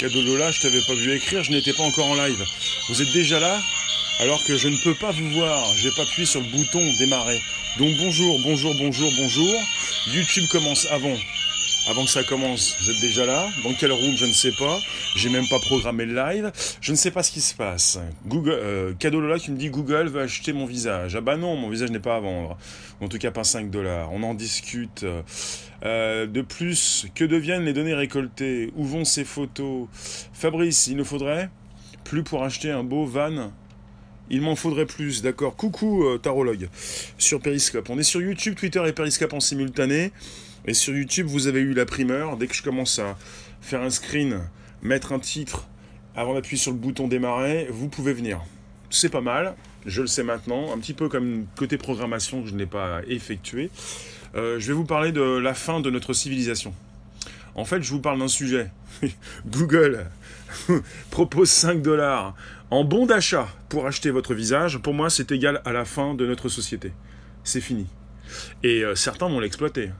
Cadeau Lola, je t'avais pas vu écrire, je n'étais pas encore en live. Vous êtes déjà là? Alors que je ne peux pas vous voir, j'ai pas appuyé sur le bouton démarrer. Donc bonjour, bonjour, bonjour, bonjour. YouTube commence avant. Avant que ça commence, vous êtes déjà là Dans quel room Je ne sais pas. J'ai même pas programmé le live. Je ne sais pas ce qui se passe. Google, euh, Cadeau Lola qui me dit Google veut acheter mon visage. Ah bah non, mon visage n'est pas à vendre. En tout cas pas 5 dollars. On en discute. Euh, de plus, que deviennent les données récoltées? Où vont ces photos? Fabrice, il nous faudrait plus pour acheter un beau van il m'en faudrait plus, d'accord. Coucou euh, tarologue sur Periscope. On est sur YouTube, Twitter et Periscope en simultané. Et sur YouTube, vous avez eu la primeur. Dès que je commence à faire un screen, mettre un titre, avant d'appuyer sur le bouton démarrer, vous pouvez venir. C'est pas mal, je le sais maintenant. Un petit peu comme côté programmation que je n'ai pas effectué. Euh, je vais vous parler de la fin de notre civilisation. En fait, je vous parle d'un sujet. Google propose 5 dollars en bon d'achat pour acheter votre visage. Pour moi, c'est égal à la fin de notre société. C'est fini. Et euh, certains vont l'exploiter.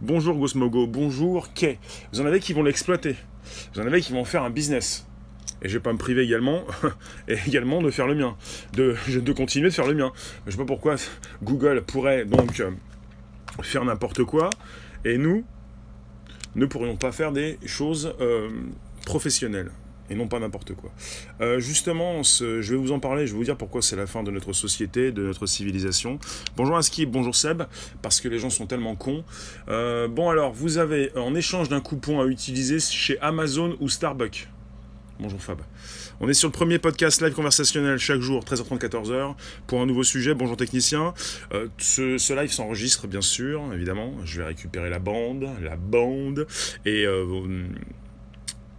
Bonjour Gosmogo, bonjour Kay. Vous en avez qui vont l'exploiter? Vous en avez qui vont faire un business. Et je vais pas me priver également, également de faire le mien, de, continuer de faire le mien. Je sais pas pourquoi Google pourrait donc euh, faire n'importe quoi, et nous ne pourrions pas faire des choses euh, professionnelles et non pas n'importe quoi. Euh, justement, je vais vous en parler, je vais vous dire pourquoi c'est la fin de notre société, de notre civilisation. Bonjour Aski, bonjour Seb, parce que les gens sont tellement cons. Euh, bon alors, vous avez en échange d'un coupon à utiliser chez Amazon ou Starbucks. Bonjour Fab. On est sur le premier podcast live conversationnel chaque jour, 13h30, 14h, pour un nouveau sujet. Bonjour technicien. Euh, ce, live s'enregistre, bien sûr, évidemment. Je vais récupérer la bande, la bande, et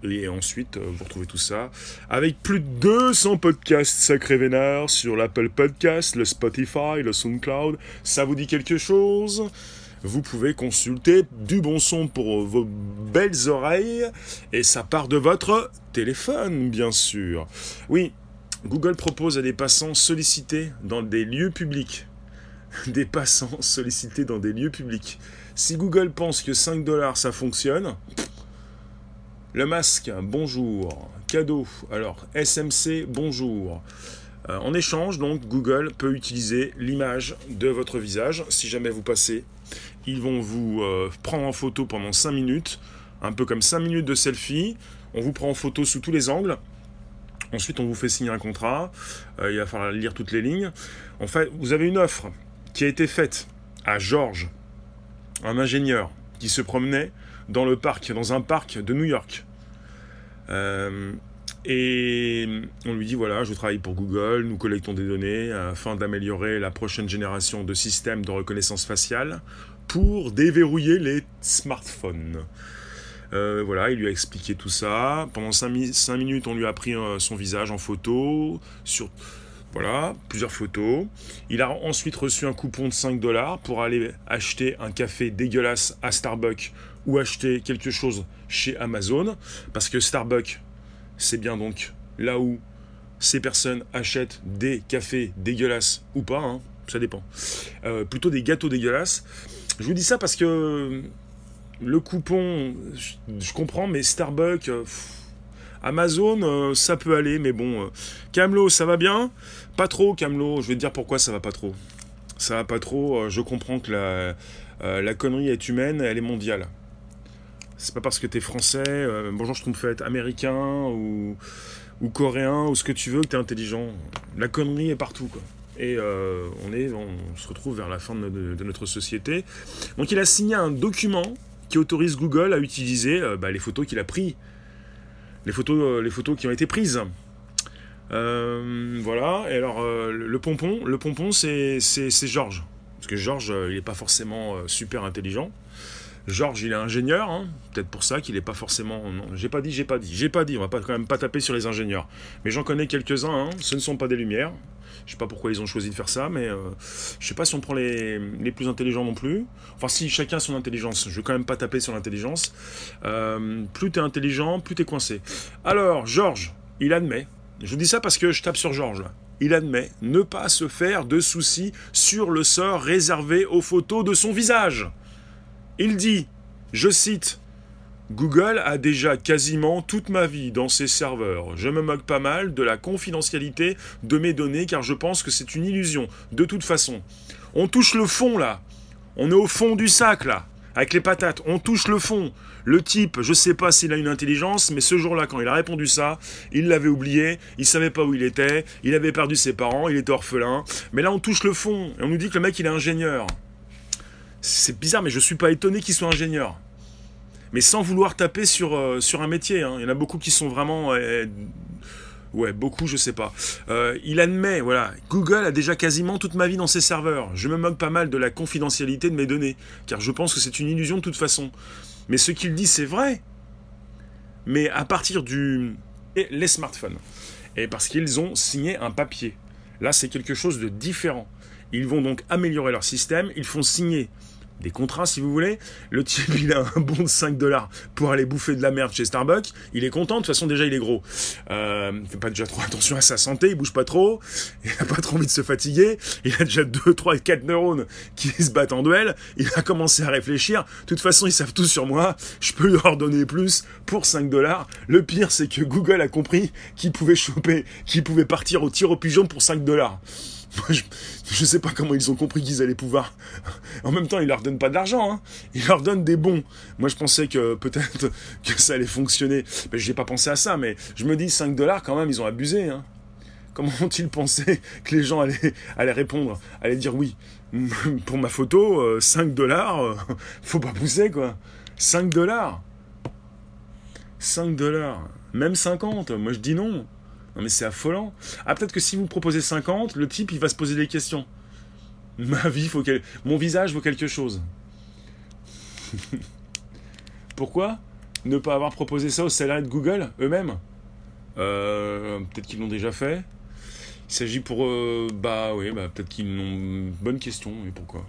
et ensuite, euh, vous retrouvez tout ça avec plus de 200 podcasts sacrés vénards sur l'Apple Podcast, le Spotify, le SoundCloud. Ça vous dit quelque chose? Vous pouvez consulter du bon son pour vos belles oreilles et ça part de votre téléphone, bien sûr. Oui, Google propose à des passants sollicités dans des lieux publics. Des passants sollicités dans des lieux publics. Si Google pense que 5 dollars ça fonctionne, le masque, bonjour. Cadeau, alors SMC, bonjour. Euh, en échange, donc, Google peut utiliser l'image de votre visage. Si jamais vous passez, ils vont vous euh, prendre en photo pendant 5 minutes, un peu comme 5 minutes de selfie. On vous prend en photo sous tous les angles. Ensuite, on vous fait signer un contrat. Euh, il va falloir lire toutes les lignes. En fait, vous avez une offre qui a été faite à George, un ingénieur qui se promenait dans le parc, dans un parc de New York. Euh, et on lui dit voilà, je travaille pour Google, nous collectons des données afin d'améliorer la prochaine génération de systèmes de reconnaissance faciale pour déverrouiller les smartphones. Euh, voilà, il lui a expliqué tout ça. Pendant 5, minutes, on lui a pris euh, son visage en photo, sur voilà, plusieurs photos. Il a ensuite reçu un coupon de 5 dollars pour aller acheter un café dégueulasse à Starbucks ou acheter quelque chose chez Amazon, parce que Starbucks, c'est bien donc là où ces personnes achètent des cafés dégueulasses ou pas, hein, ça dépend. Euh, plutôt des gâteaux dégueulasses. Je vous dis ça parce que le coupon, je, comprends, mais Starbucks, euh, Amazon, euh, ça peut aller, mais bon. Camelot, ça va bien Pas trop, Camelot. Je vais te dire pourquoi ça va pas trop. Ça va pas trop. je comprends que la connerie est humaine, elle est mondiale. C'est pas parce que t'es français, euh, bonjour je fait américain ou, ou coréen ou ce que tu veux que t'es intelligent. La connerie est partout quoi. Et euh, on, est, on se retrouve vers la fin de, notre société. Donc il a signé un document qui autorise Google à utiliser euh, bah, les photos qu'il a prises. Les photos, les photos qui ont été prises. voilà, et alors le pompon, le pompon c'est Georges. Parce que Georges, il n'est pas forcément super intelligent. Georges, il est ingénieur, hein. peut-être pour ça qu'il n'est pas forcément. Non, j'ai pas dit, j'ai pas dit, j'ai pas dit. On va pas quand même pas taper sur les ingénieurs. Mais j'en connais quelques-uns. Hein. Ce ne sont pas des lumières. Je sais pas pourquoi ils ont choisi de faire ça, mais euh, je sais pas si on prend les, plus intelligents non plus. Enfin, si chacun son intelligence. Je vais quand même pas taper sur l'intelligence. Euh, plus t'es intelligent, plus t'es coincé. Alors, Georges, il admet. Je vous dis ça parce que je tape sur Georges Il admet ne pas se faire de soucis sur le sort réservé aux photos de son visage. Il dit, je cite, Google a déjà quasiment toute ma vie dans ses serveurs. Je me moque pas mal de la confidentialité de mes données car je pense que c'est une illusion. De toute façon, on touche le fond là. On est au fond du sac là. Avec les patates, on touche le fond. Le type, je sais pas s'il a une intelligence, mais ce jour-là, quand il a répondu ça, il l'avait oublié, il savait pas où il était, il avait perdu ses parents, il était orphelin. Mais là, on touche le fond et on nous dit que le mec, il est ingénieur. C'est bizarre, mais je suis pas étonné qu'il soit ingénieur mais sans vouloir taper sur, euh, sur un métier. Hein. Il y en a beaucoup qui sont vraiment... ouais, beaucoup, je sais pas. Euh, il admet, voilà, Google a déjà quasiment toute ma vie dans ses serveurs. Je me moque pas mal de la confidentialité de mes données, car je pense que c'est une illusion de toute façon. Mais ce qu'il dit, c'est vrai. Mais à partir du... les smartphones. Et parce qu'ils ont signé un papier. Là, c'est quelque chose de différent. Ils vont donc améliorer leur système. Ils font signer des contrats si vous voulez. Le type il a un bon de 5 dollars pour aller bouffer de la merde chez Starbucks. Il est content, de toute façon déjà il est gros. Euh, il fait pas déjà trop attention à sa santé, il bouge pas trop, il a pas trop envie de se fatiguer, il a déjà 2, 3, 4 neurones qui se battent en duel, il a commencé à réfléchir. De toute façon ils savent tout sur moi, je peux leur donner plus pour 5 dollars. Le pire c'est que Google a compris qu'il pouvait choper, qu'il pouvait partir au tir au pigeon pour 5 dollars je, ne sais pas comment ils ont compris qu'ils allaient pouvoir. En même temps, ils leur donnent pas de l'argent, hein. Ils leur donnent des bons. Moi, je pensais que peut-être que ça allait fonctionner. Mais j'ai pas pensé à ça, mais je me dis 5 dollars quand même, ils ont abusé, hein. Comment ont-ils pensé que les gens allaient, allaient répondre, allaient dire oui? Pour ma photo, 5 euh, dollars, euh, faut pas pousser quoi. 5 dollars 5 dollars Même 50, moi je dis non. Non mais c'est affolant. Ah peut-être que si vous proposez 50, le type il va se poser des questions. Ma vie faut qu'elle... Mon visage vaut quelque chose. Pourquoi ne pas avoir proposé ça aux salariés de Google eux-mêmes? Euh, Peut-être qu'ils l'ont déjà fait. Il s'agit pour... eux... bah oui, bah, peut-être qu'ils n'ont... Bonne question, mais pourquoi?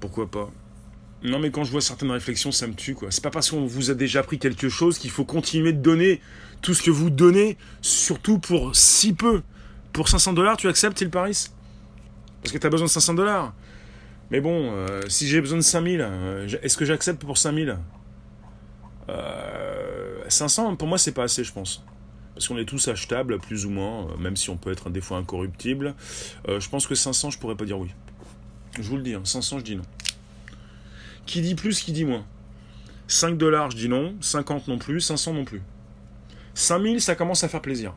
Pourquoi pas? Non, mais quand je vois certaines réflexions, ça me tue, quoi. C'est pas parce qu'on vous a déjà pris quelque chose qu'il faut continuer de donner tout ce que vous donnez, surtout pour si peu. Pour 500 dollars, tu acceptes, il Paris? Parce que tu as besoin de 500 dollars. Mais bon, euh, si j'ai besoin de 5000, euh, est-ce que j'accepte pour 5000 euh, 500, pour moi, c'est pas assez, je pense. Parce qu'on est tous achetables, plus ou moins, euh, même si on peut être des fois incorruptible. je pense que 500, je pourrais pas dire oui. Je vous le dis, 500, hein, je dis non. Qui dit plus, qui dit moins 5 dollars, je dis non. 50 non plus. 500 non plus. 5000, ça commence à faire plaisir.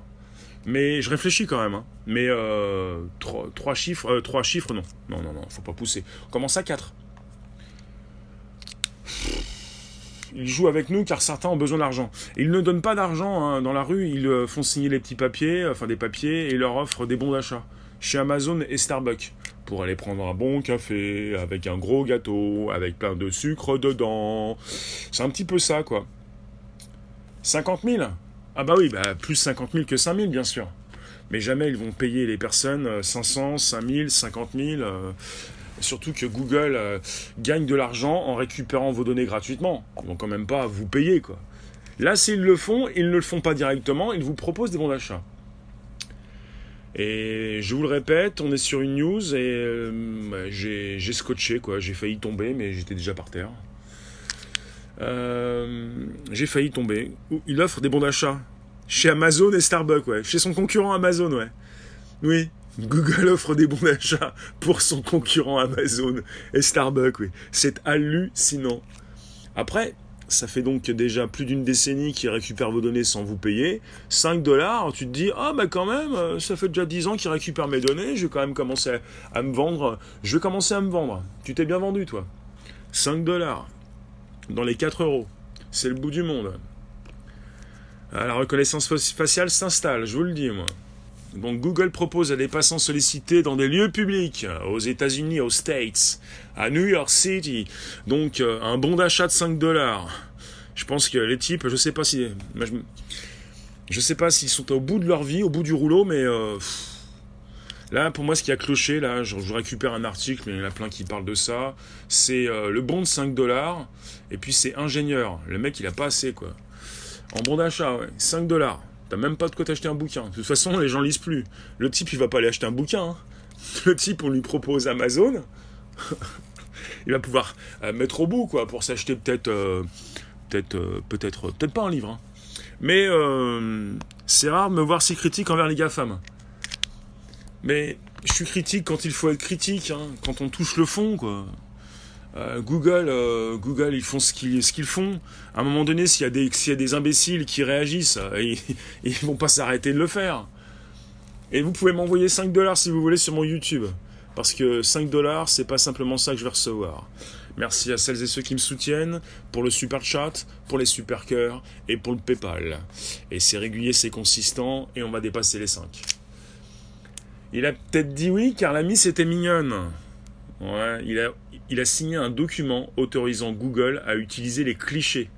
Mais je réfléchis quand même. Hein. Mais euh, 3, chiffres, euh, 3 chiffres, non. Non, non, non, faut pas pousser. On commence à 4. Ils jouent avec nous car certains ont besoin d'argent. Ils ne donnent pas d'argent hein. dans la rue, ils euh, font signer les petits papiers, enfin des papiers, et leur offrent des bons d'achat. Chez Amazon et Starbucks pour aller prendre un bon café avec un gros gâteau, avec plein de sucre dedans. C'est un petit peu ça, quoi. 50 000 Ah bah oui, bah plus 50 000 que 5 000, bien sûr. Mais jamais ils vont payer les personnes 500, 5 000, 50 000. surtout que Google euh, gagne de l'argent en récupérant vos données gratuitement. Ils vont quand même pas vous payer, quoi. Là, s'ils le font, ils ne le font pas directement, ils vous proposent des bons d'achat. Et je vous le répète, on est sur une news et euh, j'ai scotché, quoi. J'ai failli tomber, mais j'étais déjà par terre. Euh, j'ai failli tomber. Il offre des bons d'achat. Chez Amazon et Starbucks, ouais. Chez son concurrent Amazon, ouais. Oui, Google offre des bons d'achat pour son concurrent Amazon et Starbucks, oui. C'est hallucinant. Après, ça fait donc déjà plus d'une décennie qu'ils récupèrent vos données sans vous payer. 5 dollars, tu te dis, ah bah quand même, euh, ça fait déjà 10 ans qu'ils récupèrent mes données, je vais quand même commencer à me vendre. Je vais commencer à me vendre. Tu t'es bien vendu, toi. 5 dollars. Dans les 4 euros. C'est le bout du monde. Ah, la reconnaissance faciale s'installe, je vous le dis, moi. Donc Google propose à des passants sollicités dans des lieux publics, aux États-Unis, aux States, à New York City, donc euh, un bon d'achat de 5 dollars. Je pense que les types, je sais pas si, je, sais pas s'ils sont au bout de leur vie, au bout du rouleau, mais euh, là pour moi ce qui a cloché, là, je, récupère un article, mais il y en a plein qui parlent de ça. C'est euh, le bon de 5 dollars, et puis c'est ingénieur. Le mec il a pas assez quoi. En bon d'achat, ouais, 5 dollars. T'as même pas de quoi t'acheter un bouquin. De toute façon, les gens lisent plus. Le type, il va pas aller acheter un bouquin. Hein. Le type, on lui propose Amazon. il va pouvoir euh, mettre au bout, quoi, pour s'acheter peut-être euh, peut-être, peut-être, pas un livre. Hein. Mais c'est rare de me voir si critique envers les GAFAM. Mais je suis critique quand il faut être critique, hein, quand on touche le fond, quoi. Euh, Google, Google, ils font ce qu'ils, font. À un moment donné, s'il y, a des, y a des imbéciles qui réagissent, ils, ils vont pas s'arrêter de le faire. Et vous pouvez m'envoyer 5 dollars si vous voulez sur mon YouTube. Parce que 5 dollars, c'est pas simplement ça que je vais recevoir. Merci à celles et ceux qui me soutiennent pour le super chat, pour les super cœurs et pour le PayPal. Et c'est régulier, c'est consistant et on va dépasser les 5. Il a peut-être dit oui car la mise était mignonne. Il a, signé un document autorisant Google à utiliser les clichés.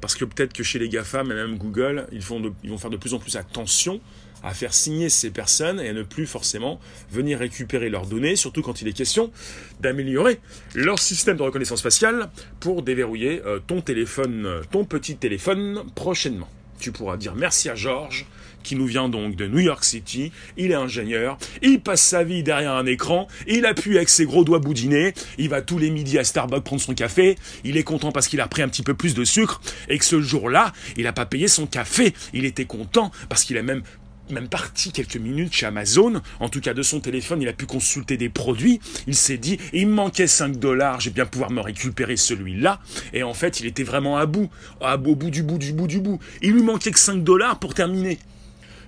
Parce que peut-être que chez les GAFAM et même Google, ils, ils vont faire de plus en plus attention à faire signer ces personnes et à ne plus forcément venir récupérer leurs données, surtout quand il est question d'améliorer leur système de reconnaissance faciale pour déverrouiller euh, ton téléphone, ton petit téléphone prochainement. Tu pourras dire merci à Georges, qui nous vient donc de New York City. Il est ingénieur, il passe sa vie derrière un écran, il appuie avec ses gros doigts boudinés, il va tous les midis à Starbucks prendre son café, il est content parce qu'il a pris un petit peu plus de sucre, et que ce jour-là, il n'a pas payé son café. Il était content parce qu'il a même même parti quelques minutes chez Amazon, en tout cas de son téléphone, il a pu consulter des produits, il s'est dit, il me manquait 5 dollars, j'ai bien pouvoir me récupérer celui-là, et en fait il était vraiment à bout, à, au bout du bout du bout du bout. Il lui manquait que 5 dollars pour terminer.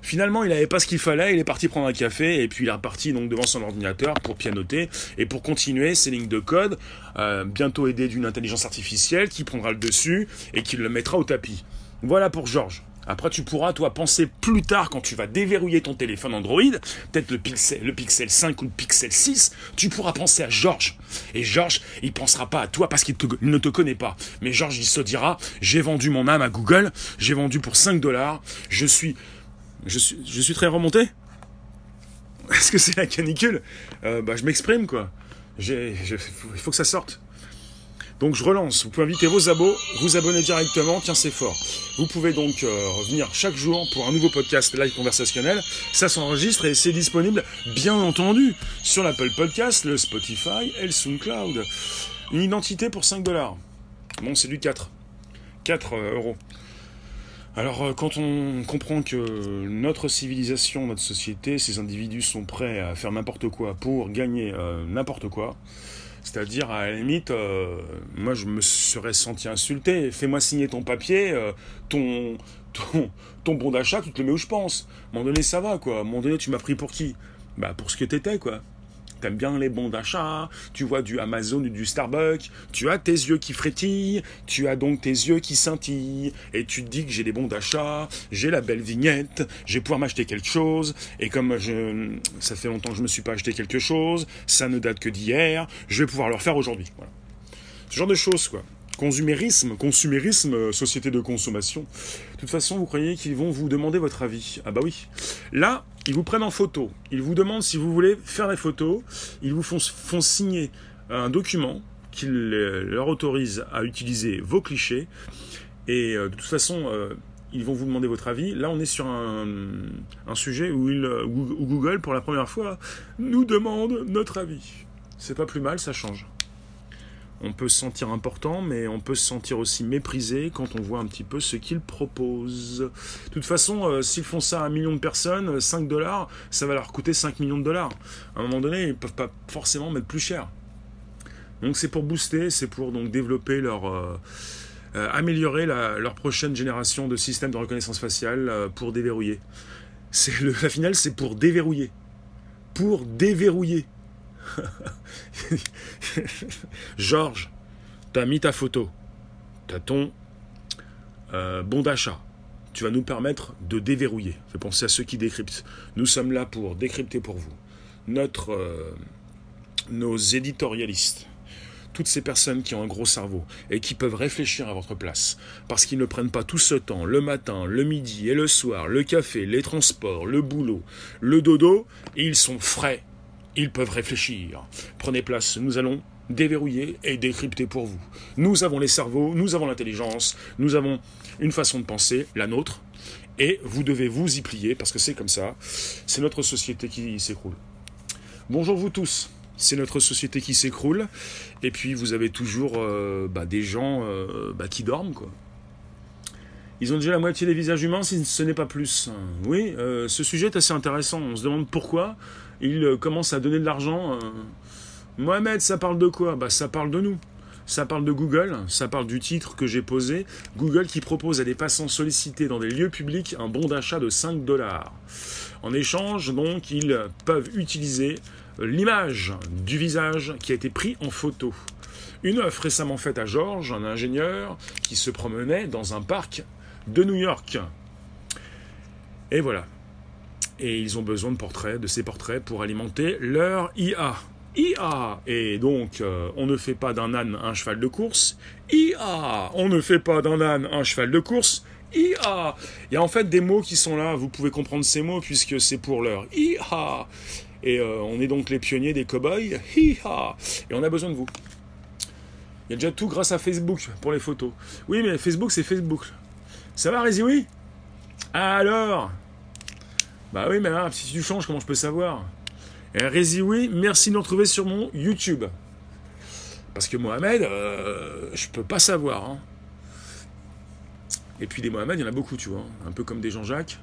Finalement, il n'avait pas ce qu'il fallait, il est parti prendre un café et puis il est reparti donc devant son ordinateur pour pianoter et pour continuer ses lignes de code, euh, bientôt aidé d'une intelligence artificielle qui prendra le dessus et qui le mettra au tapis. Voilà pour Georges. Après, tu pourras, toi, penser plus tard quand tu vas déverrouiller ton téléphone Android, peut-être le Pixel, le Pixel 5 ou le Pixel 6, tu pourras penser à Georges. Et Georges, il pensera pas à toi parce qu'il ne te connaît pas. Mais Georges, il se dira, j'ai vendu mon âme à Google, j'ai vendu pour 5 dollars, je suis, je suis, très remonté. Est-ce que c'est la canicule euh, Bah, je m'exprime, quoi. il faut que ça sorte. Donc je relance, vous pouvez inviter vos abos, vous abonner directement, tiens c'est fort. Vous pouvez donc euh, revenir chaque jour pour un nouveau podcast live conversationnel. Ça s'enregistre et c'est disponible bien entendu sur l'Apple Podcast, le Spotify et le SoundCloud. Une identité pour 5 dollars. Bon c'est du 4. 4 euh, euros. Alors euh, quand on comprend que notre civilisation, notre société, ces individus sont prêts à faire n'importe quoi pour gagner n'importe quoi, c'est-à-dire, à la limite, euh, moi je me serais senti insulté. Fais-moi signer ton papier, euh, ton, ton, ton bon d'achat, tu te le mets où je pense. À un moment donné, ça va, quoi. À un moment donné, tu m'as pris pour qui? Bah, pour ce que t'étais, quoi t'aimes bien les bons d'achat, tu vois du Amazon ou du Starbucks, tu as tes yeux qui frétillent, tu as donc tes yeux qui scintillent, et tu te dis que j'ai des bons d'achat, j'ai la belle vignette, je vais pouvoir m'acheter quelque chose, et comme ça fait longtemps que je me suis pas acheté quelque chose, ça ne date que d'hier, je vais pouvoir le refaire aujourd'hui. Voilà. Ce genre de choses, quoi. Consumérisme, consumérisme, euh, société de consommation. De toute façon, vous croyez qu'ils vont vous demander votre avis Ah bah oui. Là, ils vous prennent en photo. Ils vous demandent si vous voulez faire des photos. Ils vous font, signer un document qui leur autorise à utiliser vos clichés. Et euh, de toute façon, euh, ils vont vous demander votre avis. Là, on est sur un, sujet où Google, pour la première fois, nous demande notre avis. C'est pas plus mal, ça change on peut se sentir important, mais on peut se sentir aussi méprisé quand on voit un petit peu ce qu'ils proposent. De toute façon, euh, s'ils font ça à un million de personnes, 5 dollars, ça va leur coûter 5 millions de dollars. À un moment donné, ils peuvent pas forcément mettre plus cher. Donc c'est pour booster, c'est pour donc développer leur... Euh, euh, améliorer leur prochaine génération de systèmes de reconnaissance faciale pour déverrouiller. C'est la finale, c'est pour déverrouiller. Pour déverrouiller. Georges, t'as mis ta photo, t'as ton euh, bon d'achat. Tu vas nous permettre de déverrouiller. Fais penser à ceux qui décryptent. Nous sommes là pour décrypter pour vous. Euh, nos éditorialistes, toutes ces personnes qui ont un gros cerveau et qui peuvent réfléchir à votre place, parce qu'ils ne prennent pas tout ce temps, le matin, le midi et le soir, le café, les transports, le boulot, le dodo, ils sont frais ils peuvent réfléchir. Prenez place, nous allons déverrouiller et décrypter pour vous. Nous avons les cerveaux, nous avons l'intelligence, nous avons une façon de penser, la nôtre, et vous devez vous y plier parce que c'est comme ça, c'est notre société qui s'écroule. Bonjour vous tous, c'est notre société qui s'écroule. Et puis vous avez toujours euh, bah, des gens euh, bah, qui dorment, quoi. Ils ont déjà la moitié des visages humains, si ce n'est pas plus. Oui, euh, ce sujet est assez intéressant. On se demande pourquoi ils commencent à donner de l'argent. Mohamed, ça parle de quoi? Bah, ça parle de nous. Ça parle de Google, ça parle du titre que j'ai posé. Google qui propose à des passants sollicités dans des lieux publics un bon d'achat de 5 dollars. En échange, donc, ils peuvent utiliser l'image du visage qui a été pris en photo. Une œuvre récemment faite à George, un ingénieur qui se promenait dans un parc de New York. Et voilà. Et ils ont besoin de portraits, de ces portraits pour alimenter leur IA. IA Et donc, euh, on ne fait pas d'un âne un cheval de course. IA On ne fait pas d'un âne un cheval de course. IA Il y a en fait des mots qui sont là, vous pouvez comprendre ces mots puisque c'est pour l'heure. IA Et euh, on est donc les pionniers des cow-boys. IA Et on a besoin de vous. Il y a déjà tout grâce à Facebook pour les photos. Oui, mais Facebook, c'est Facebook. Ça va, Rézi, oui? Alors? Bah oui, mais là, si tu changes, comment je peux savoir? Et Rézi, oui, merci de nous retrouver sur mon YouTube. Parce que Mohamed, euh, je peux pas savoir. Hein. Et puis des Mohamed, il y en a beaucoup, tu vois. Un peu comme des Jean-Jacques.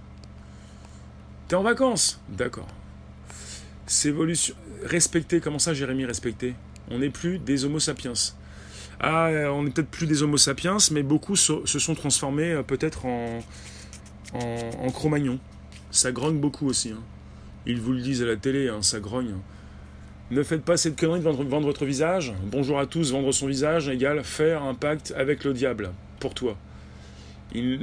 T'es en vacances? D'accord. C'est. Respecter, comment ça, Jérémy, respecter On n'est plus des Homo sapiens. Ah, on n'est peut-être plus des Homo sapiens, mais beaucoup se sont transformés euh, peut-être en, en, Cro-Magnon. Ça grogne beaucoup aussi. Hein. Ils vous le disent à la télé, hein, ça grogne. Ne faites pas cette connerie de vendre, votre visage. Bonjour à tous, vendre son visage égale faire un pacte avec le diable. Pour toi. Ils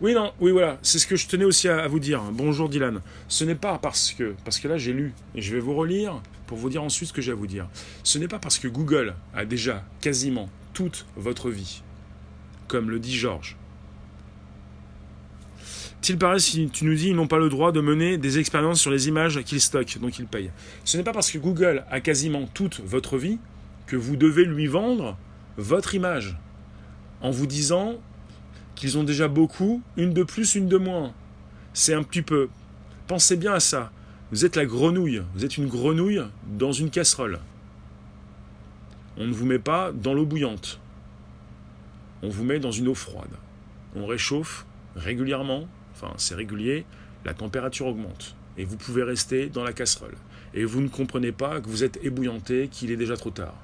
Oui, non, oui, voilà, c'est ce que je tenais aussi à, vous dire. Bonjour Dylan. Ce n'est pas parce que, parce que là j'ai lu, et je vais vous relire pour vous dire ensuite ce que j'ai à vous dire. Ce n'est pas parce que Google a déjà quasiment toute votre vie, comme le dit Georges. S'il paraît, si tu nous dis ils n'ont pas le droit de mener des expériences sur les images qu'ils stockent, donc ils payent. Ce n'est pas parce que Google a quasiment toute votre vie que vous devez lui vendre votre image en vous disant qu'ils ont déjà beaucoup, une de plus, une de moins. C'est un petit peu. Pensez bien à ça. Vous êtes la grenouille. Vous êtes une grenouille dans une casserole. On ne vous met pas dans l'eau bouillante. On vous met dans une eau froide. On réchauffe régulièrement, enfin c'est régulier, la température augmente. Et vous pouvez rester dans la casserole. Et vous ne comprenez pas que vous êtes ébouillanté, qu'il est déjà trop tard.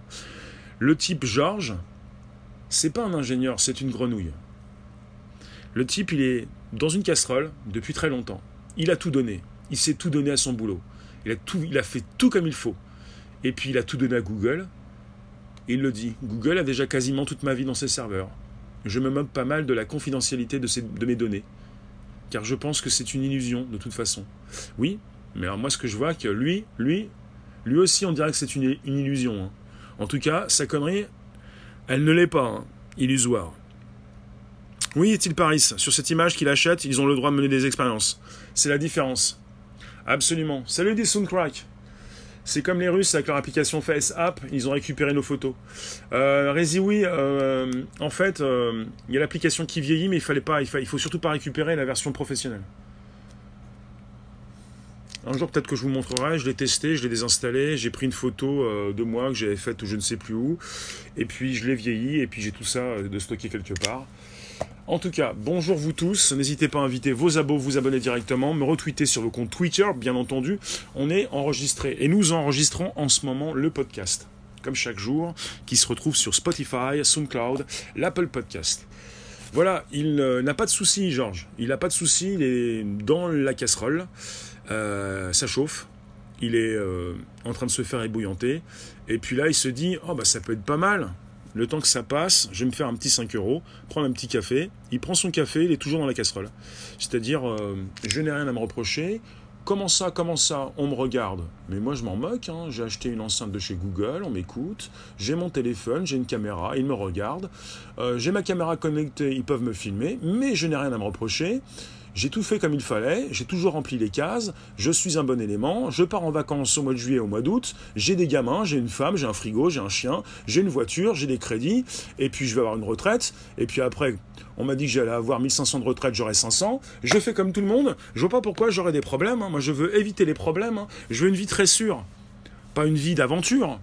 Le type Georges, c'est pas un ingénieur, c'est une grenouille. Le type, il est dans une casserole depuis très longtemps. Il a tout donné. Il s'est tout donné à son boulot. Il a, tout, il a fait tout comme il faut. Et puis il a tout donné à Google. Il le dit. Google a déjà quasiment toute ma vie dans ses serveurs. Je me moque pas mal de la confidentialité de, de mes données. Car je pense que c'est une illusion de toute façon. Oui, mais alors moi ce que je vois, que lui, lui, lui aussi on dirait que c'est une, illusion. Hein. En tout cas, sa connerie, elle ne l'est pas. Hein. Illusoire. Oui, est-il Paris? Sur cette image qu'il achète, ils ont le droit de mener des expériences. C'est la différence. Absolument. Salut des Soundcrack. C'est comme les Russes avec leur application Face App, ils ont récupéré nos photos. Euh, oui, euh, en fait, euh, il y a l'application qui vieillit, mais il fallait pas, il faut surtout pas récupérer la version professionnelle. Un jour, peut-être que je vous montrerai. Je l'ai testé, je l'ai désinstallé. J'ai pris une photo euh, de moi que j'avais faite je ne sais plus où. Et puis, je l'ai vieilli. Et puis, j'ai tout ça de stocké quelque part. En tout cas, bonjour vous tous. N'hésitez pas à inviter vos abos, vous abonner directement, me retweeter sur le compte Twitter, bien entendu. On est enregistré et nous enregistrons en ce moment le podcast, comme chaque jour, qui se retrouve sur Spotify, SoundCloud, l'Apple Podcast. Voilà, il euh, n'a pas de souci, Georges. Il n'a pas de souci, il est dans la casserole. Euh, ça chauffe. Il est euh, en train de se faire ébouillanter. Et puis là, il se dit Oh, bah, ça peut être pas mal. Le temps que ça passe, je vais me faire un petit 5 euros, prendre un petit café. Il prend son café, il est toujours dans la casserole. C'est-à-dire, euh, je n'ai rien à me reprocher. Comment ça, comment ça, on me regarde? Mais moi je m'en moque, hein. j'ai acheté une enceinte de chez Google, on m'écoute, j'ai mon téléphone, j'ai une caméra, ils me regardent, euh, j'ai ma caméra connectée, ils peuvent me filmer, mais je n'ai rien à me reprocher. J'ai tout fait comme il fallait, j'ai toujours rempli les cases, je suis un bon élément, je pars en vacances au mois de juillet, au mois d'août, j'ai des gamins, j'ai une femme, j'ai un frigo, j'ai un chien, j'ai une voiture, j'ai des crédits, et puis je vais avoir une retraite, et puis après, on m'a dit que j'allais avoir 1500 de retraite, j'aurai 500, je fais comme tout le monde, je vois pas pourquoi j'aurais des problèmes, hein. moi je veux éviter les problèmes, hein. je veux une vie très sûre. pas une vie d'aventure.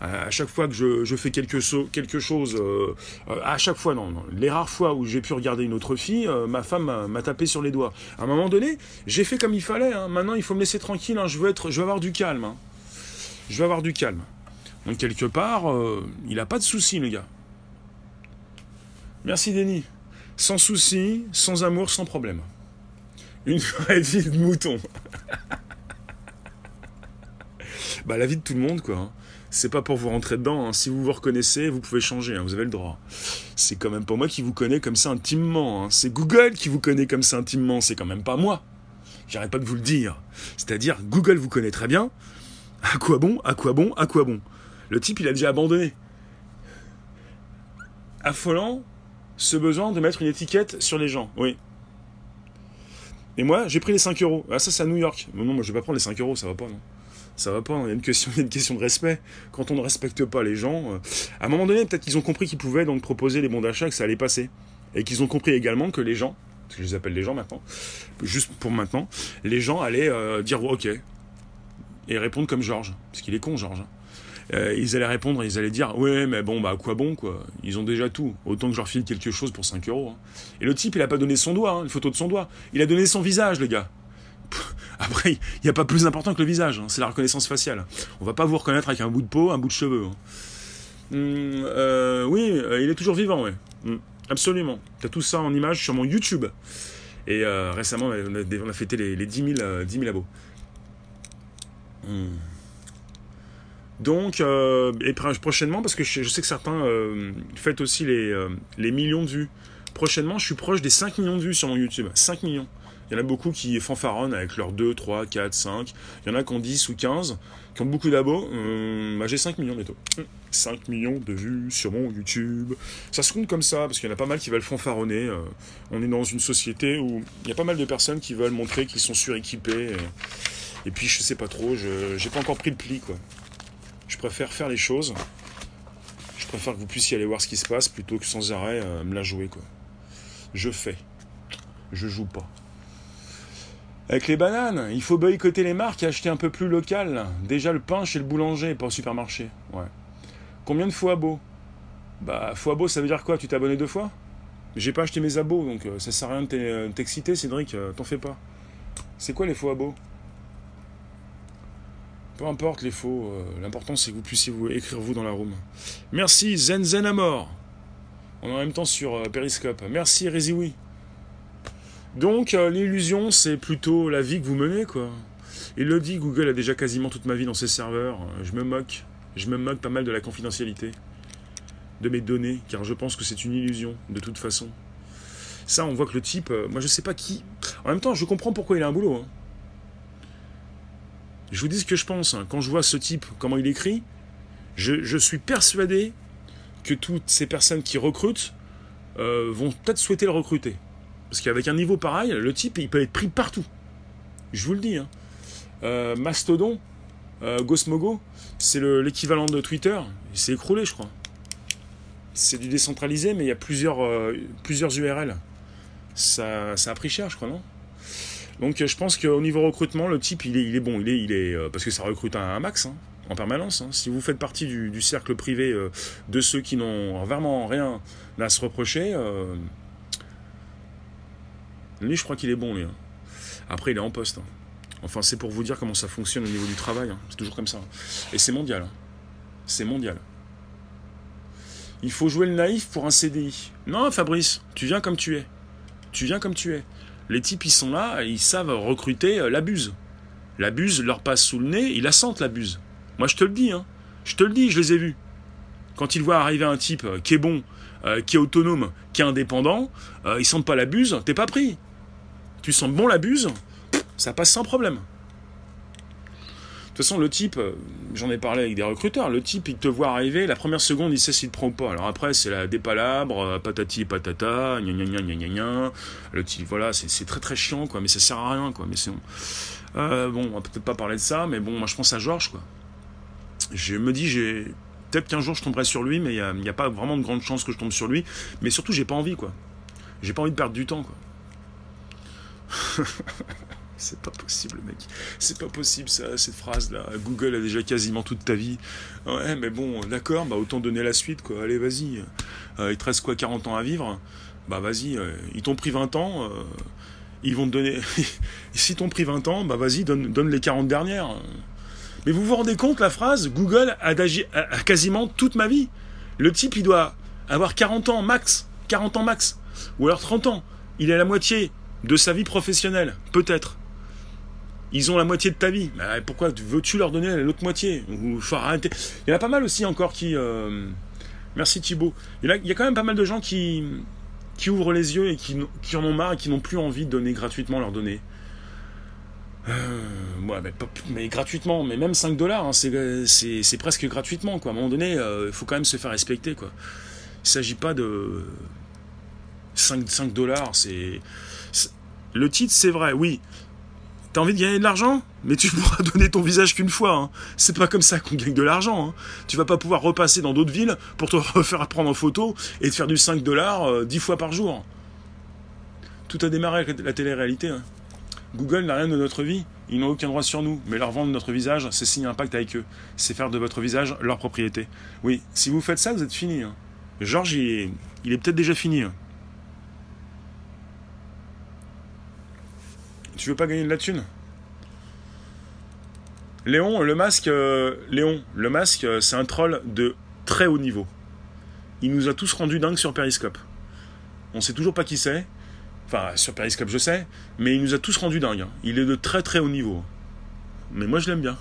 À chaque fois que je, fais quelque, chose, euh, euh, à chaque fois, non, les rares fois où j'ai pu regarder une autre fille, euh, ma femme m'a tapé sur les doigts. À un moment donné, j'ai fait comme il fallait. Hein. Maintenant, il faut me laisser tranquille. Hein. Je veux être, je veux avoir du calme. Hein. Je veux avoir du calme. Donc quelque part, il n'a pas de souci, le gars. Merci, Denis. Sans souci, sans amour, sans problème. Une vraie vie de mouton. bah la vie de tout le monde, quoi c'est pas pour vous rentrer dedans. Hein. Si vous vous reconnaissez, vous pouvez changer, hein. vous avez le droit. C'est quand même pas moi qui vous connais comme ça intimement. Hein. C'est Google qui vous connaît comme ça intimement. C'est quand même pas moi. J'arrête pas de vous le dire. C'est-à-dire, Google vous connaît très bien. À quoi bon À quoi bon À quoi bon? Le type, il a déjà abandonné. Affolant ce besoin de mettre une étiquette sur les gens. Oui. Et moi, j'ai pris les 5 euros. Ah, ça, c'est à New York. Non, non, moi, je vais pas prendre les 5 euros, ça va pas, non ça va pas, hein. il y a une question, de respect. Quand on ne respecte pas les gens, euh, à un moment donné, peut-être qu'ils ont compris qu'ils pouvaient donc proposer les bons d'achat, que ça allait passer. Et qu'ils ont compris également que les gens, parce que je les appelle les gens maintenant, juste pour maintenant, les gens allaient euh, dire ok. Et répondre comme Georges. Parce qu'il est con, Georges. Hein. Euh, ils allaient répondre, ils allaient dire ouais mais bon bah quoi bon quoi Ils ont déjà tout. Autant que je leur file quelque chose pour 5 euros. Hein. Et le type il a pas donné son doigt, une photo de son doigt. Il a donné son visage le gars. Après, il n'y a pas plus important que le visage, hein. c'est la reconnaissance faciale. On va pas vous reconnaître avec un bout de peau, un bout de cheveux. Hein. Hum, euh, oui, euh, il est toujours vivant, oui. Hum, absolument. Tu as tout ça en image sur mon YouTube. Et euh, récemment, on a, fêté les, 10, 000, abos. Hum. Donc, et prochainement, parce que je, sais que certains fêtent aussi les, les millions de vues. Prochainement, je suis proche des 5 millions de vues sur mon YouTube. 5 millions. Il y en a beaucoup qui fanfaronnent avec leurs 2, 3, 4, 5. Il y en a qui ont 10 ou 15, qui ont beaucoup d'abos. Euh, bah, j'ai 5 millions bientôt. 5 millions de vues sur mon YouTube. Ça se compte comme ça, parce qu'il y en a pas mal qui veulent fanfaronner. Euh, on est dans une société où il y a pas mal de personnes qui veulent montrer qu'ils sont suréquipés. Et, puis je sais pas trop, je j'ai pas encore pris le pli quoi. Je préfère faire les choses. Je préfère que vous puissiez aller voir ce qui se passe plutôt que sans arrêt euh, me la jouer quoi. Je fais. Je joue pas. Avec les bananes, il faut boycotter les marques et acheter un peu plus local. Déjà le pain chez le boulanger, pas au supermarché. Ouais. Combien de fois beau Bah, fois beau, ça veut dire quoi? Tu t'es abonné deux fois? J'ai pas acheté mes abos, donc euh, ça sert à rien de euh, t'exciter, Cédric, euh, t'en fais pas. C'est quoi les faux abos? Peu importe les faux, l'important c'est que vous puissiez vous écrire vous dans la room. Merci Zen Zen à mort. On est en même temps sur Periscope. Merci Réziwi. Donc euh, l'illusion, c'est plutôt la vie que vous menez, quoi. Il le dit, Google a déjà quasiment toute ma vie dans ses serveurs. Je me moque. Je me moque pas mal de la confidentialité de mes données, car je pense que c'est une illusion, de toute façon. Ça, on voit que le type, euh, moi je sais pas qui. En même temps, je comprends pourquoi il a un boulot. Hein. Je vous dis ce que je pense. Hein. Quand je vois ce type, comment il écrit, je, suis persuadé que toutes ces personnes qui recrutent euh, vont peut-être souhaiter le recruter. Parce qu'avec un niveau pareil, le type, il peut être pris partout. Je vous le dis. Hein. Euh, Mastodon, euh, Gosmogo, c'est l'équivalent de Twitter. Il s'est écroulé, je crois. C'est du décentralisé, mais il y a plusieurs, euh, plusieurs URL. Ça, ça a pris cher, je crois, non? Donc je pense qu'au niveau recrutement, le type, il est, il est bon. Il est, il est, parce que ça recrute un, max. Hein, en permanence. Hein. Si vous faites partie du cercle privé de ceux qui n'ont vraiment rien à se reprocher, lui, je crois qu'il est bon, lui. Hein. Après, il est en poste. Hein. Enfin, c'est pour vous dire comment ça fonctionne au niveau du travail. Hein. C'est toujours comme ça. Et c'est mondial. C'est mondial. Il faut jouer le naïf pour un CDI. Non, Fabrice, tu viens comme tu es. Tu viens comme tu es. Les types, ils sont là, ils savent recruter euh, la buse. La buse leur passe sous le nez, ils la sentent, la buse. Moi, je te le dis, hein. Je te le dis, je les ai vus. Quand ils voient arriver un type euh, qui est bon, euh, qui est autonome, qui est indépendant, ils sentent pas la buse, t'es pas pris tu sens bon la buse, ça passe sans problème. De toute façon, le type, euh, j'en ai parlé avec des recruteurs, le type, il te voit arriver, la première seconde, il sait s'il te prend ou pas. Alors après, c'est la dépalabre, euh, patati patata, gna gna gna gna gna. Le type, voilà, c'est très très chiant, quoi, mais ça sert à rien, quoi. Mais c'est bon. Euh, bon, on va peut-être pas parler de ça, mais bon, moi je pense à Georges, quoi. Je me dis, j'ai. Peut-être qu'un jour je tomberai sur lui, mais il n'y a, a, pas vraiment de grande chance que je tombe sur lui. Mais surtout, j'ai pas envie, quoi. J'ai pas envie de perdre du temps, quoi. C'est pas possible, mec. C'est pas possible, ça, cette phrase-là. Google a déjà quasiment toute ta vie. Ouais, mais bon, d'accord, bah autant donner la suite, quoi. Allez, vas-y. Euh, il te reste quoi, 40 ans à vivre? Bah vas-y, euh, ils t'ont pris 20 ans, euh, ils vont te donner... si t'ont pris 20 ans, bah vas-y, donne, donne les 40 dernières. Mais vous vous rendez compte, la phrase, Google a, a quasiment toute ma vie. Le type, il doit avoir 40 ans max. 40 ans max. Ou alors 30 ans. Il est à la moitié de sa vie professionnelle, peut-être. Ils ont la moitié de ta vie. Mais pourquoi veux-tu leur donner l'autre moitié? Il y en a pas mal aussi encore qui. Euh, merci Thibaut. Il y, a, quand même pas mal de gens qui, qui ouvrent les yeux et qui, en ont marre et qui n'ont plus envie de donner gratuitement leurs données. Euh, mais, gratuitement, mais même 5 dollars, hein, c'est presque gratuitement. Quoi. À un moment donné, euh, il faut quand même se faire respecter. Quoi. Il ne s'agit pas de 5, 5 dollars. C'est Le titre, c'est vrai, oui. T'as envie de gagner de l'argent? Mais tu pourras donner ton visage qu'une fois. Hein. C'est pas comme ça qu'on gagne de l'argent. Hein. Tu vas pas pouvoir repasser dans d'autres villes pour te refaire prendre en photo et te faire du 5 dollars 10 euh, fois par jour. Tout a démarré avec la télé-réalité. Hein. Google n'a rien de notre vie. Ils n'ont aucun droit sur nous. Mais leur vendre notre visage, c'est signer un pacte avec eux. C'est faire de votre visage leur propriété. Oui, si vous faites ça, vous êtes fini. Georges, il est, il est peut-être déjà fini. Veux pas gagner de la thune? Léon, le masque, euh, Léon, le masque, euh, c'est un troll de très haut niveau. Il nous a tous rendus dingues sur Periscope. On sait toujours pas qui c'est. Enfin, sur Periscope, je sais, mais il nous a tous rendus dingues. Il est de très très haut niveau. Mais moi, je l'aime bien.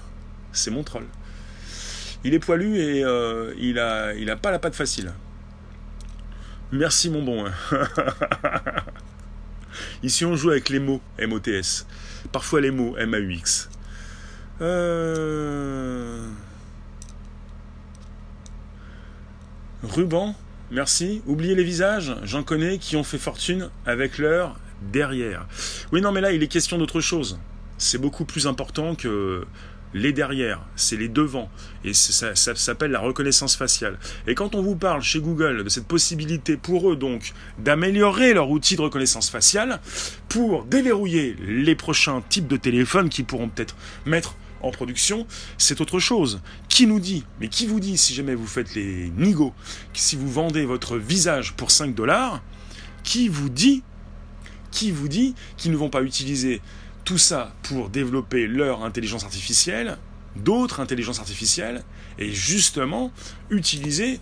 C'est mon troll. Il est poilu et euh, il, a, il a pas la patte facile. Merci, mon bon. Ici, on joue avec les mots MOTS. Parfois les mots MAUX. Euh... Ruban, merci. Oubliez les visages, j'en connais qui ont fait fortune avec leur derrière. Oui, non, mais là, il est question d'autre chose. C'est beaucoup plus important que les derrière, c'est les devants, et ça, s'appelle la reconnaissance faciale. Et quand on vous parle chez Google de cette possibilité pour eux donc d'améliorer leur outil de reconnaissance faciale pour déverrouiller les prochains types de téléphones qu'ils pourront peut-être mettre en production, c'est autre chose. Qui nous dit, mais qui vous dit si jamais vous faites les nigos, si vous vendez votre visage pour 5 dollars, qui vous dit, qui vous dit qu'ils ne vont pas utiliser tout ça pour développer leur intelligence artificielle, d'autres intelligences artificielles, et justement utiliser,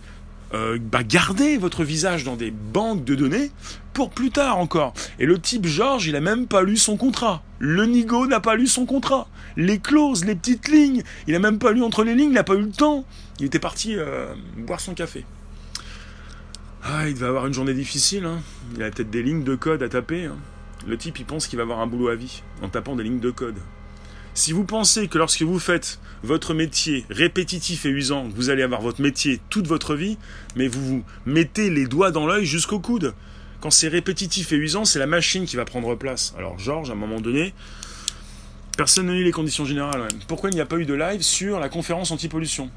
euh, bah, garder votre visage dans des banques de données pour plus tard encore. Et le type Georges, il a même pas lu son contrat. Le Nigo n'a pas lu son contrat. Les clauses, les petites lignes, il a même pas lu entre les lignes, il n'a pas eu le temps. Il était parti euh, boire son café. Ah, il devait avoir une journée difficile. Hein. Il a peut-être des lignes de code à taper. Hein. Le type, il pense qu'il va avoir un boulot à vie en tapant des lignes de code. Si vous pensez que lorsque vous faites votre métier répétitif et usant, vous allez avoir votre métier toute votre vie, mais vous vous mettez les doigts dans l'œil jusqu'au coude. Quand c'est répétitif et usant, c'est la machine qui va prendre place. Alors Georges, à un moment donné, personne n'a eu les conditions générales. Pourquoi il n'y a pas eu de live sur la conférence anti-pollution?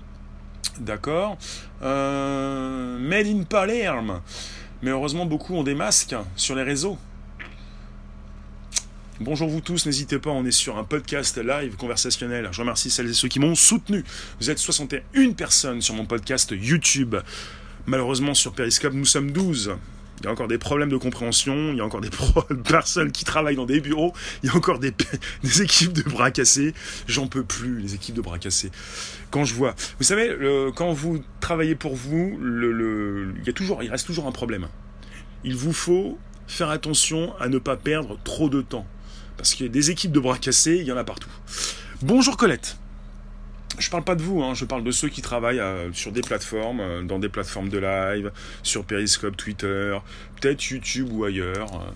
D'accord. Euh, made in Palerme. Mais heureusement, beaucoup ont des masques sur les réseaux. Bonjour vous tous, n'hésitez pas, on est sur un podcast live conversationnel. Je remercie celles et ceux qui m'ont soutenu. Vous êtes 61 personnes sur mon podcast YouTube. Malheureusement, sur Periscope, nous sommes 12. Il y a encore des problèmes de compréhension, il y a encore des personnes qui travaillent dans des bureaux, il y a encore des, équipes de bras cassés. J'en peux plus, les équipes de bras cassés. Quand je vois, vous savez, quand vous travaillez pour vous, il, y a toujours, il reste toujours un problème. Il vous faut faire attention à ne pas perdre trop de temps. Parce qu'il y a des équipes de bras cassés, il y en a partout. Bonjour Colette. Je parle pas de vous, hein, je parle de ceux qui travaillent euh, sur des plateformes, euh, dans des plateformes de live, sur Periscope, Twitter, peut-être YouTube ou ailleurs.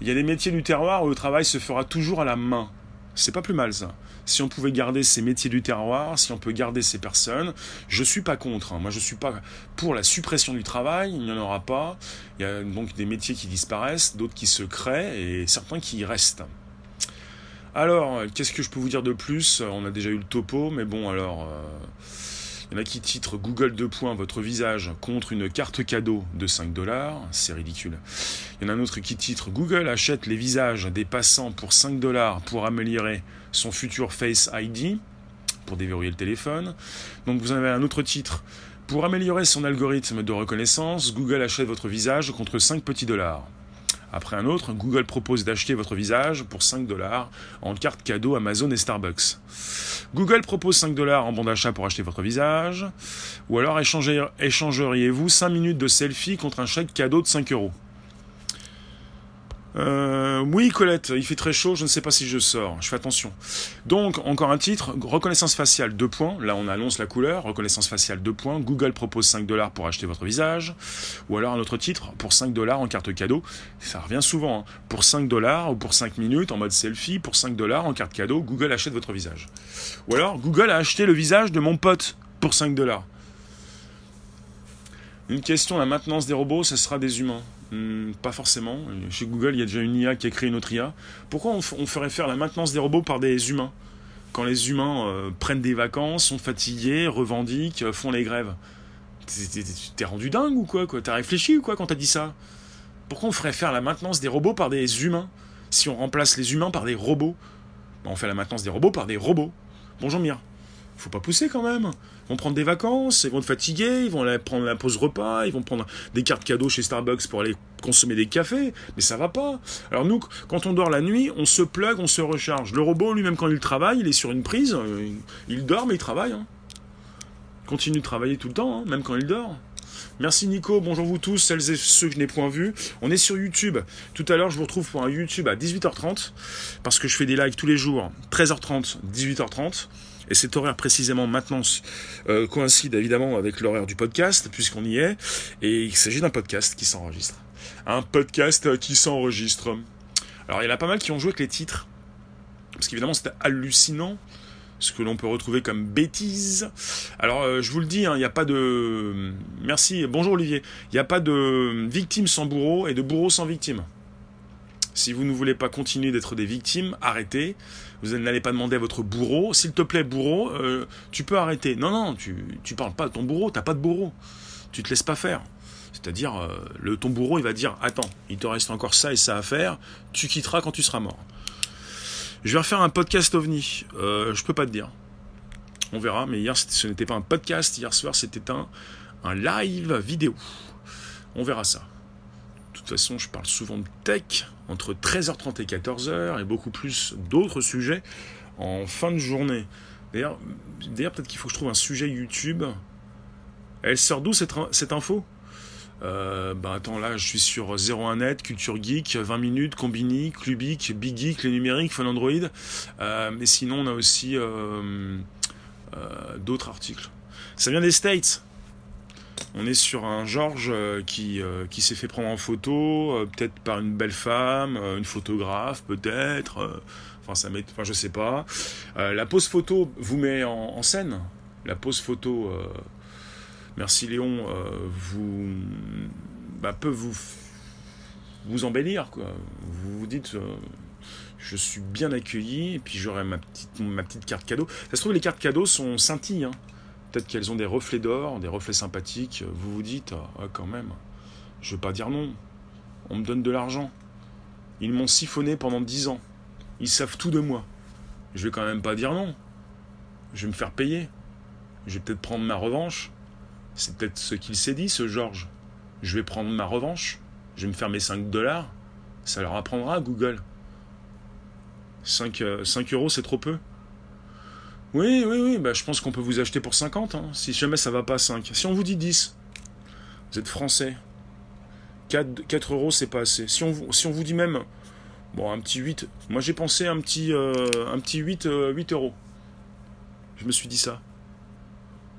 Il y a des métiers du terroir où le travail se fera toujours à la main. C'est pas plus mal ça. Si on pouvait garder ces métiers du terroir, si on peut garder ces personnes, je suis pas contre. Hein. Moi, je suis pas pour la suppression du travail. Il n'y en aura pas. Il y a donc des métiers qui disparaissent, d'autres qui se créent et certains qui restent. Alors, qu'est-ce que je peux vous dire de plus? On a déjà eu le topo, mais bon, alors, euh, Il y en a qui titrent Google 2 points votre visage contre une carte cadeau de 5 dollars. C'est ridicule. Il y en a un autre qui titre Google achète les visages des passants pour 5 dollars pour améliorer son futur Face ID, pour déverrouiller le téléphone. Donc vous avez un autre titre. Pour améliorer son algorithme de reconnaissance, Google achète votre visage contre 5 petits dollars. Après un autre, Google propose d'acheter votre visage pour 5 dollars en carte cadeau Amazon et Starbucks. Google propose 5 dollars en bon d'achat pour acheter votre visage. Ou alors échangeriez-vous 5 minutes de selfie contre un chèque cadeau de 5 euros? Euh, oui, Colette, il fait très chaud, je ne sais pas si je sors, je fais attention. Donc, encore un titre, reconnaissance faciale 2 points, là on annonce la couleur, reconnaissance faciale 2 points, Google propose 5 dollars pour acheter votre visage, ou alors un autre titre, pour 5 dollars en carte cadeau, ça revient souvent, hein. pour 5 dollars ou pour 5 minutes en mode selfie, pour 5 dollars en carte cadeau, Google achète votre visage. Ou alors, Google a acheté le visage de mon pote pour 5 dollars. Une question, la maintenance des robots, ce sera des humains. Hmm, pas forcément. Chez Google, il y a déjà une IA qui a créé une autre IA. Pourquoi on, ferait faire la maintenance des robots par des humains? Quand les humains euh, prennent des vacances, sont fatigués, revendiquent, euh, font les grèves. T'es rendu dingue ou quoi, quoi? T'as réfléchi ou quoi quand t'as dit ça? Pourquoi on ferait faire la maintenance des robots par des humains? Si on remplace les humains par des robots, ben, on fait la maintenance des robots par des robots. Bonjour Mire faut pas pousser quand même. Ils vont prendre des vacances, ils vont être fatigués, ils vont aller prendre la pause repas, ils vont prendre des cartes cadeaux chez Starbucks pour aller consommer des cafés, mais ça va pas. Alors nous, quand on dort la nuit, on se plug, on se recharge. Le robot, lui, même quand il travaille, il est sur une prise, euh, il dort mais il travaille. Hein. Il continue de travailler tout le temps, hein, même quand il dort. Merci Nico, bonjour vous tous, celles et ceux que je n'ai point vus. On est sur YouTube. Tout à l'heure, je vous retrouve pour un YouTube à 18h30, parce que je fais des lives tous les jours, 13h30, 18h30. Et cet horaire précisément maintenant euh, coïncide évidemment avec l'horaire du podcast, puisqu'on y est. Et il s'agit d'un podcast qui s'enregistre. Un podcast qui s'enregistre. Alors il y en a pas mal qui ont joué avec les titres. Parce qu'évidemment c'était hallucinant ce que l'on peut retrouver comme bêtises. Alors, euh, je vous le dis, hein, il n'y a pas de... Merci, bonjour Olivier. Il n'y a pas de victime sans bourreau et de bourreau sans victime. Si vous ne voulez pas continuer d'être des victimes, arrêtez. Vous n'allez pas demander à votre bourreau, s'il te plaît bourreau, euh, tu peux arrêter. Non, non, tu, tu parles pas de ton bourreau, t'as pas de bourreau. Tu te laisses pas faire. C'est-à-dire, euh, ton bourreau, il va dire, attends, il te reste encore ça et ça à faire, tu quitteras quand tu seras mort. Je vais refaire un podcast ovni. Euh, je peux pas te dire. On verra, mais hier, ce n'était pas un podcast, hier soir, c'était un live vidéo. On verra ça. Toute façon, je parle souvent de tech, entre 13h30 et 14h et beaucoup plus d'autres sujets en fin de journée. D'ailleurs, peut-être qu'il faut que je trouve un sujet YouTube. Elle sort d'où cette, cette info? Euh, bah attends, là je suis sur 01net, Culture Geek, 20 minutes, Combini, Clubic, Big Geek, les numériques, Fun Android. Euh, mais sinon, on a aussi euh, d'autres articles. Ça vient des States. On est sur un Georges euh, qui, euh, qui s'est fait prendre en photo, euh, peut-être par une belle femme, une photographe, peut-être. enfin, ça met, enfin, je sais pas. la pose photo vous met en, scène? La pose photo, merci Léon, vous bah, peut vous embellir. Vous vous dites je suis bien accueilli et puis j'aurai ma petite ma petite carte cadeau. Ça se trouve les cartes cadeaux sont scintilles hein. Qu'elles ont des reflets d'or, des reflets sympathiques. Vous vous dites, ah, quand même, je vais pas dire non. On me donne de l'argent. Ils m'ont siphonné pendant dix ans. Ils savent tout de moi. Je vais quand même pas dire non. Je vais me faire payer. Je vais peut-être prendre ma revanche. C'est peut-être ce qu'il s'est dit, ce Georges. Je vais prendre ma revanche. Je vais me faire mes 5 dollars. Ça leur apprendra Google. 5, 5 euh, euros, c'est trop peu. Oui, oui, oui, bah, je pense qu'on peut vous acheter pour 50, hein, si jamais ça va pas à 5. Si on vous dit 10, vous êtes français, 4, 4 euros, c'est pas assez. Si on, si on vous dit même, bon, un petit 8, moi j'ai pensé un petit, euh, un petit 8, 8 euh, euros. Je me suis dit ça.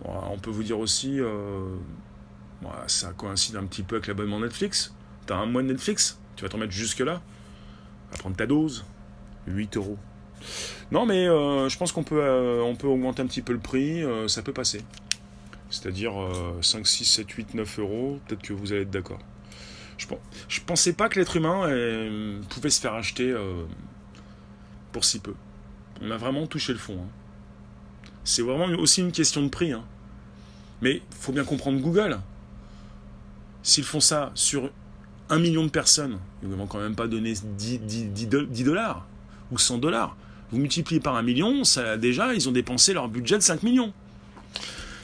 on peut vous dire aussi, euh, ça coïncide un petit peu avec l'abonnement Netflix. T'as un mois de Netflix, tu vas t'en mettre jusque là. Tu vas prendre ta dose, 8 euros. Non, mais euh, je pense qu'on peut, euh, peut augmenter un petit peu le prix, euh, ça peut passer. C'est-à-dire 5, 6, 7, 8, 9 euros, peut-être que vous allez être d'accord. Je, je pensais pas que l'être humain pouvait se faire acheter pour si peu. On a vraiment touché le fond. Hein. C'est vraiment aussi une question de prix. Hein. Mais il faut bien comprendre Google. S'ils font ça sur un million de personnes, ils ne vont quand même pas donner 10, 10 dollars ou 100 dollars. Vous multipliez par un million, ça, déjà, ils ont dépensé leur budget de 5 millions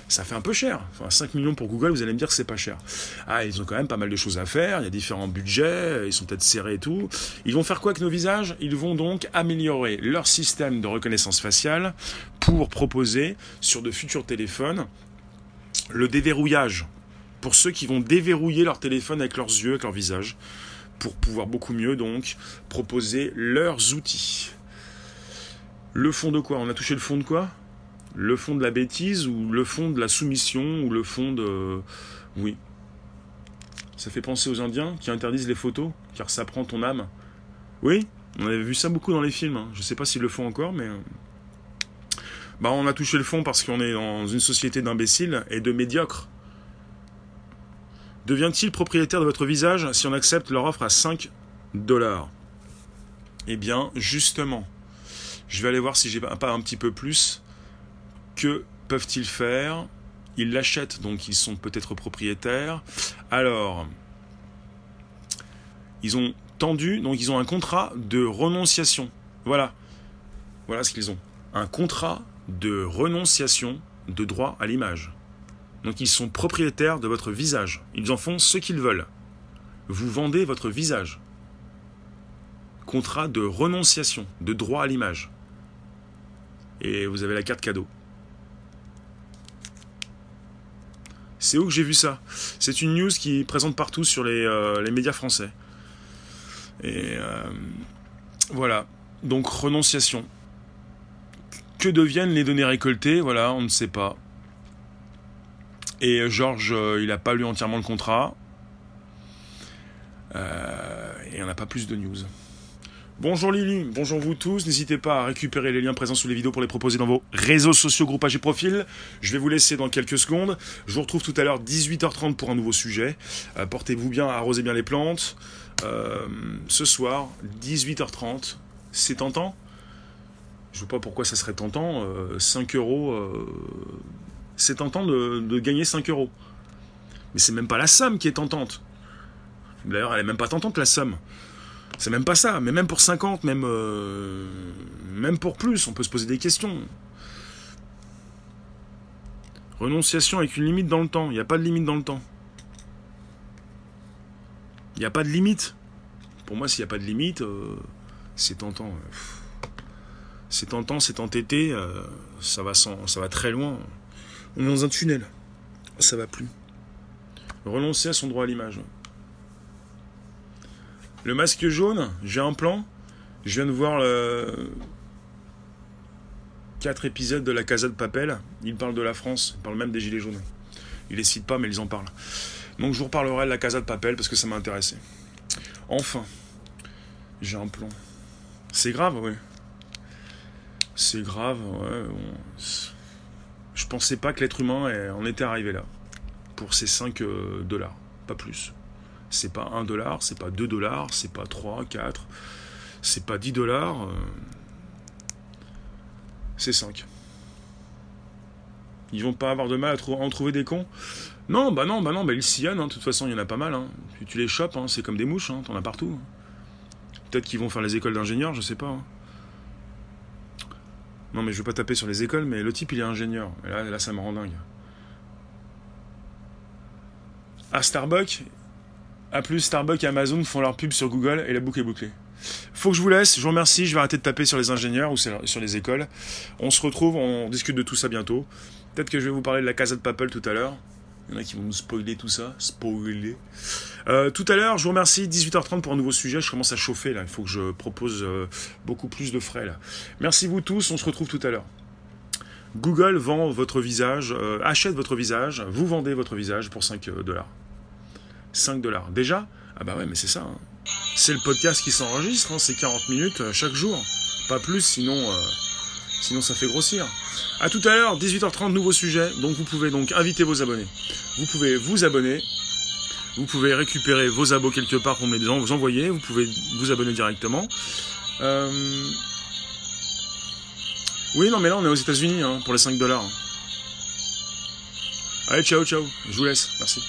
ça fait un peu cher. Enfin, 5 millions pour Google, vous allez me dire que c'est pas cher. Ah, ils ont quand même pas mal de choses à faire, il y a différents budgets, ils sont peut-être serrés et tout. Ils vont faire quoi avec nos visages? Ils vont donc améliorer leur système de reconnaissance faciale pour proposer sur de futurs téléphones le déverrouillage. Pour ceux qui vont déverrouiller leur téléphone avec leurs yeux, avec leur visage, pour pouvoir beaucoup mieux donc proposer leurs outils. Le fond de quoi? On a touché le fond de quoi? Le fond de la bêtise ou le fond de la soumission ou le fond de... Oui. Ça fait penser aux Indiens qui interdisent les photos car ça prend ton âme. Oui, on avait vu ça beaucoup dans les films. Hein. Je ne sais pas s'ils le font encore, mais... Euh, bah, on a touché le fond parce qu'on est dans une société d'imbéciles et de médiocres. Devient-il propriétaire de votre visage si on accepte leur offre à 5 dollars? Eh bien, justement, je vais aller voir si j'ai pas un petit peu plus que peuvent-ils faire? Ils l'achètent, donc ils sont peut-être propriétaires. Alors, ils ont tendu, donc ils ont un contrat de renonciation. Voilà. Voilà ce qu'ils ont. Un contrat de renonciation de droit à l'image. Donc ils sont propriétaires de votre visage. Ils en font ce qu'ils veulent. Vous vendez votre visage. Contrat de renonciation de droit à l'image. Et vous avez la carte cadeau. C'est où que j'ai vu ça? C'est une news qui présente partout sur les, euh, médias français. Et euh, voilà. Donc renonciation. Que deviennent les données récoltées? Voilà, on ne sait pas. Et Georges, euh, il n'a pas lu entièrement le contrat. et on n'a pas plus de news. Bonjour Lily, bonjour vous tous. N'hésitez pas à récupérer les liens présents sous les vidéos pour les proposer dans vos réseaux sociaux, groupages et profils. Je vais vous laisser dans quelques secondes. Je vous retrouve tout à l'heure 18h30 pour un nouveau sujet. Euh, portez-vous bien, arrosez bien les plantes. Euh, ce soir, 18h30, c'est tentant? Je ne vois pas pourquoi ça serait tentant. 5 euh, euros, c'est tentant de, de, gagner 5 euros. Mais c'est même pas la somme qui est tentante. D'ailleurs, elle est même pas tentante la somme. C'est même pas ça, mais même pour 50, même, euh, même pour plus, on peut se poser des questions. Renonciation avec une limite dans le temps. Il n'y a pas de limite dans le temps. Il n'y a pas de limite. Pour moi, s'il n'y a pas de limite, euh, c'est tentant. C'est tentant, c'est entêté, euh, ça, va ça va très loin. On est dans un tunnel. Ça va plus. Renoncer à son droit à l'image. Le masque jaune, j'ai un plan. Je viens de voir le... 4 épisodes de la Casa de Papel. Il parle de la France, il parle même des Gilets jaunes. Il les cite pas, mais ils en parlent. Donc je vous reparlerai de la Casa de Papel parce que ça m'a intéressé. Enfin, j'ai un plan. C'est grave, oui. C'est grave, ouais. Je pensais pas que l'être humain en était arrivé là. Pour ces 5 euh, dollars, pas plus. C'est pas 1 dollar, c'est pas 2 dollars, c'est pas 3, 4, c'est pas 10 dollars, euh, c'est 5. Ils vont pas avoir de mal à, en trouver des cons? Non, bah non, bah non, bah ils sillonnent, hein. de toute façon il y en a pas mal. Hein. Tu, les chopes, hein. c'est comme des mouches, t'en as partout. Peut-être qu'ils vont faire les écoles d'ingénieurs, je sais pas. Non mais je veux pas taper sur les écoles, mais le type il est ingénieur. Et là, là ça me rend dingue. À Starbucks, plus, Starbucks et Amazon font leur pub sur Google et la boucle est bouclée. Faut que je vous laisse, je vous remercie, je vais arrêter de taper sur les ingénieurs ou sur les écoles. On se retrouve, on discute de tout ça bientôt. Peut-être que je vais vous parler de la Casa de Papel tout à l'heure. Il y en a qui vont nous spoiler tout ça. Spoiler. Euh, tout à l'heure, je vous remercie. 18h30 pour un nouveau sujet. Je commence à chauffer là. Il faut que je propose euh, beaucoup plus de frais là. Merci vous tous. On se retrouve tout à l'heure. Google vend votre visage, euh, achète votre visage. Vous vendez votre visage pour 5 dollars. 5 dollars. Déjà Ah bah ouais, mais c'est ça. Hein. C'est le podcast qui s'enregistre, hein, c'est 40 minutes euh, chaque jour. Pas plus, sinon, euh, sinon ça fait grossir. A tout à l'heure, 18h30, nouveau sujet. Donc vous pouvez donc inviter vos abonnés. Vous pouvez vous abonner. Vous pouvez récupérer vos abos quelque part pour me les vous envoyer. Vous pouvez vous abonner directement. Euh, oui, non, mais là on est aux États-Unis hein, pour les 5 dollars. Allez, ciao, ciao. Je vous laisse. Merci.